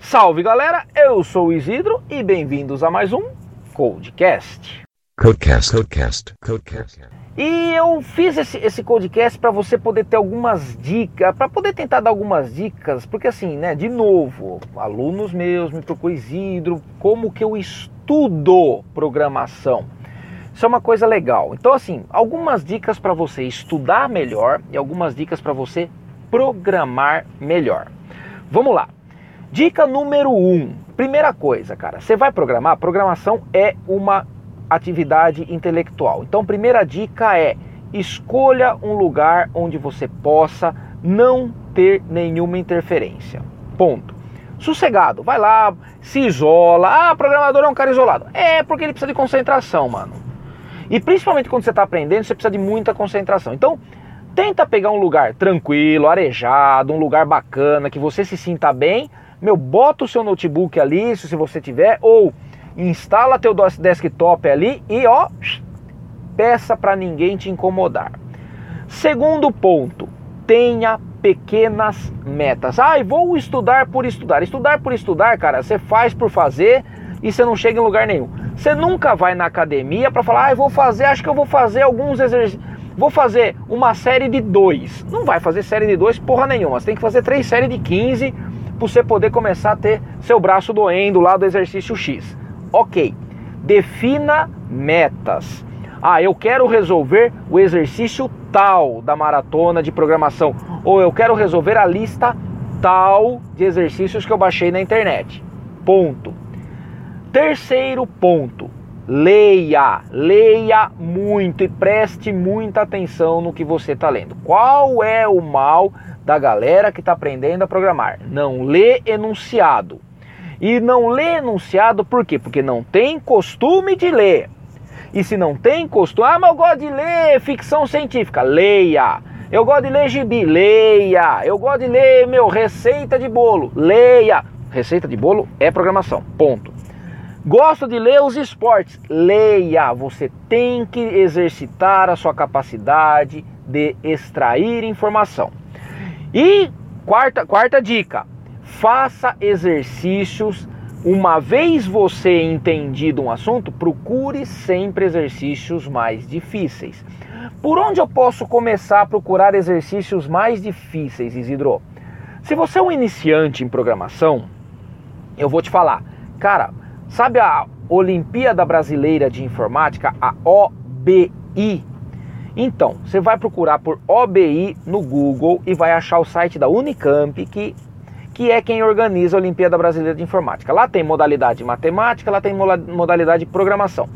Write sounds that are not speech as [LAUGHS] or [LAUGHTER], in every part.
Salve galera, eu sou o Isidro e bem-vindos a mais um Codecast. Codecast, Codecast, Codecast. E eu fiz esse, esse Codecast para você poder ter algumas dicas, para poder tentar dar algumas dicas, porque assim, né, de novo, alunos meus me procuram Isidro, como que eu estudo programação. Isso é uma coisa legal. Então assim, algumas dicas para você estudar melhor e algumas dicas para você programar melhor. Vamos lá. Dica número 1. Um. Primeira coisa, cara, você vai programar? Programação é uma atividade intelectual. Então, primeira dica é: escolha um lugar onde você possa não ter nenhuma interferência. Ponto. Sossegado, vai lá, se isola. Ah, programador é um cara isolado. É porque ele precisa de concentração, mano. E principalmente quando você está aprendendo, você precisa de muita concentração. Então, tenta pegar um lugar tranquilo, arejado, um lugar bacana, que você se sinta bem meu, bota o seu notebook ali, se você tiver, ou instala teu desktop ali e ó, peça para ninguém te incomodar. Segundo ponto, tenha pequenas metas. Ai, ah, vou estudar por estudar. Estudar por estudar, cara, você faz por fazer e você não chega em lugar nenhum. Você nunca vai na academia para falar, ah, vou fazer, acho que eu vou fazer alguns exercícios. Vou fazer uma série de dois. Não vai fazer série de dois porra nenhuma. Você tem que fazer três séries de 15 para você poder começar a ter seu braço doendo lá do exercício X. Ok, defina metas. Ah, eu quero resolver o exercício tal da maratona de programação, ou eu quero resolver a lista tal de exercícios que eu baixei na internet. Ponto. Terceiro ponto, leia, leia muito e preste muita atenção no que você está lendo. Qual é o mal da galera que está aprendendo a programar. Não lê enunciado. E não lê enunciado por quê? Porque não tem costume de ler. E se não tem costume, ah, mas eu gosto de ler ficção científica, leia. Eu gosto de ler gibi, leia. Eu gosto de ler, meu, receita de bolo, leia. Receita de bolo é programação, ponto. Gosto de ler os esportes, leia. Você tem que exercitar a sua capacidade de extrair informação. E quarta, quarta dica: faça exercícios. Uma vez você entendido um assunto, procure sempre exercícios mais difíceis. Por onde eu posso começar a procurar exercícios mais difíceis, Isidro? Se você é um iniciante em programação, eu vou te falar, cara, sabe a Olimpíada Brasileira de Informática, a OBI? Então, você vai procurar por OBI no Google e vai achar o site da Unicamp, que, que é quem organiza a Olimpíada Brasileira de Informática. Lá tem modalidade matemática, lá tem modalidade de programação.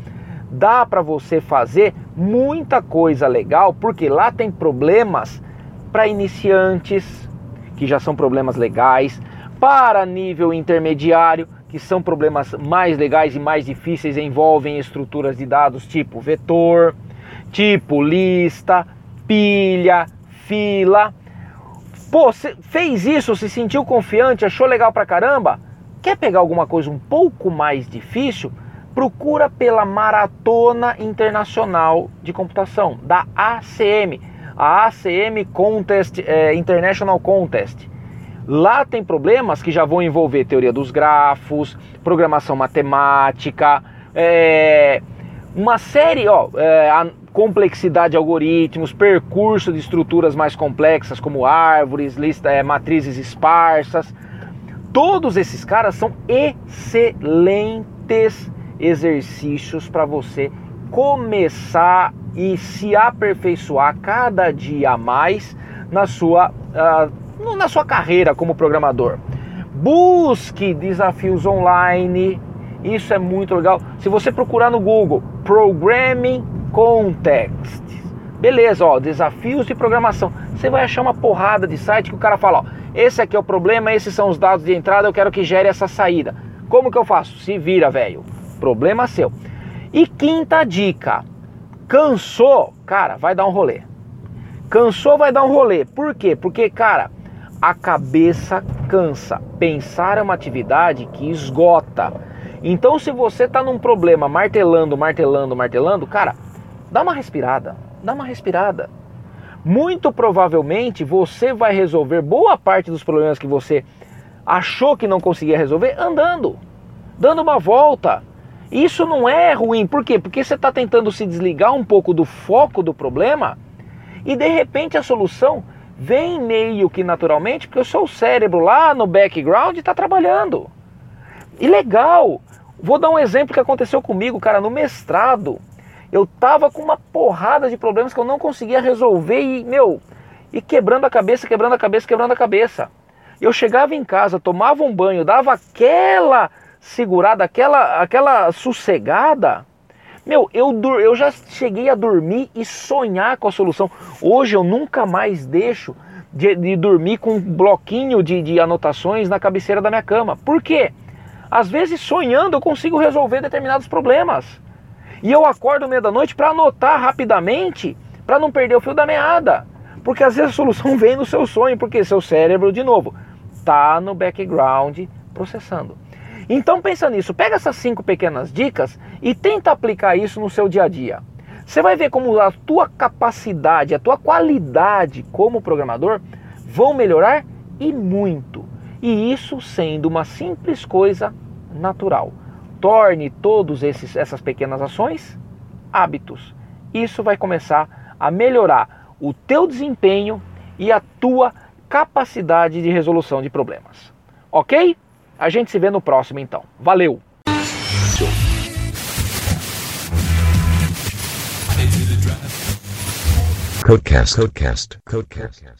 Dá para você fazer muita coisa legal, porque lá tem problemas para iniciantes, que já são problemas legais, para nível intermediário, que são problemas mais legais e mais difíceis, envolvem estruturas de dados tipo vetor tipo lista, pilha, fila. Pô, fez isso, se sentiu confiante, achou legal pra caramba? Quer pegar alguma coisa um pouco mais difícil? Procura pela Maratona Internacional de Computação, da ACM, a ACM Contest, é, International Contest. Lá tem problemas que já vão envolver teoria dos grafos, programação matemática, é, uma série, ó, é, complexidade de algoritmos, percurso de estruturas mais complexas como árvores, lista, é, matrizes esparsas. Todos esses caras são excelentes exercícios para você começar e se aperfeiçoar cada dia a mais na sua, uh, na sua carreira como programador. Busque desafios online, isso é muito legal. Se você procurar no Google Programming Context. Beleza, ó, desafios de programação. Você vai achar uma porrada de site que o cara fala, ó, esse aqui é o problema, esses são os dados de entrada, eu quero que gere essa saída. Como que eu faço? Se vira, velho. Problema seu. E quinta dica. Cansou, cara, vai dar um rolê. Cansou, vai dar um rolê. Por quê? Porque, cara, a cabeça cansa. Pensar é uma atividade que esgota. Então, se você está num problema martelando, martelando, martelando, cara, dá uma respirada, dá uma respirada. Muito provavelmente você vai resolver boa parte dos problemas que você achou que não conseguia resolver andando, dando uma volta. Isso não é ruim, por quê? Porque você está tentando se desligar um pouco do foco do problema e de repente a solução vem meio que naturalmente, porque o seu cérebro lá no background está trabalhando. E legal! Vou dar um exemplo que aconteceu comigo, cara, no mestrado. Eu tava com uma porrada de problemas que eu não conseguia resolver e, meu, e quebrando a cabeça, quebrando a cabeça, quebrando a cabeça. Eu chegava em casa, tomava um banho, dava aquela segurada, aquela, aquela sossegada. Meu, eu, eu já cheguei a dormir e sonhar com a solução. Hoje eu nunca mais deixo de, de dormir com um bloquinho de, de anotações na cabeceira da minha cama. Por quê? Às vezes sonhando eu consigo resolver determinados problemas. E eu acordo no meio da noite para anotar rapidamente, para não perder o fio da meada. Porque às vezes a solução [LAUGHS] vem no seu sonho, porque seu cérebro, de novo, está no background processando. Então pensa nisso, pega essas cinco pequenas dicas e tenta aplicar isso no seu dia a dia. Você vai ver como a tua capacidade, a tua qualidade como programador vão melhorar e muito. E isso sendo uma simples coisa natural. Torne todas essas pequenas ações hábitos. Isso vai começar a melhorar o teu desempenho e a tua capacidade de resolução de problemas. Ok? A gente se vê no próximo então. Valeu! Codecast, Codecast, Codecast.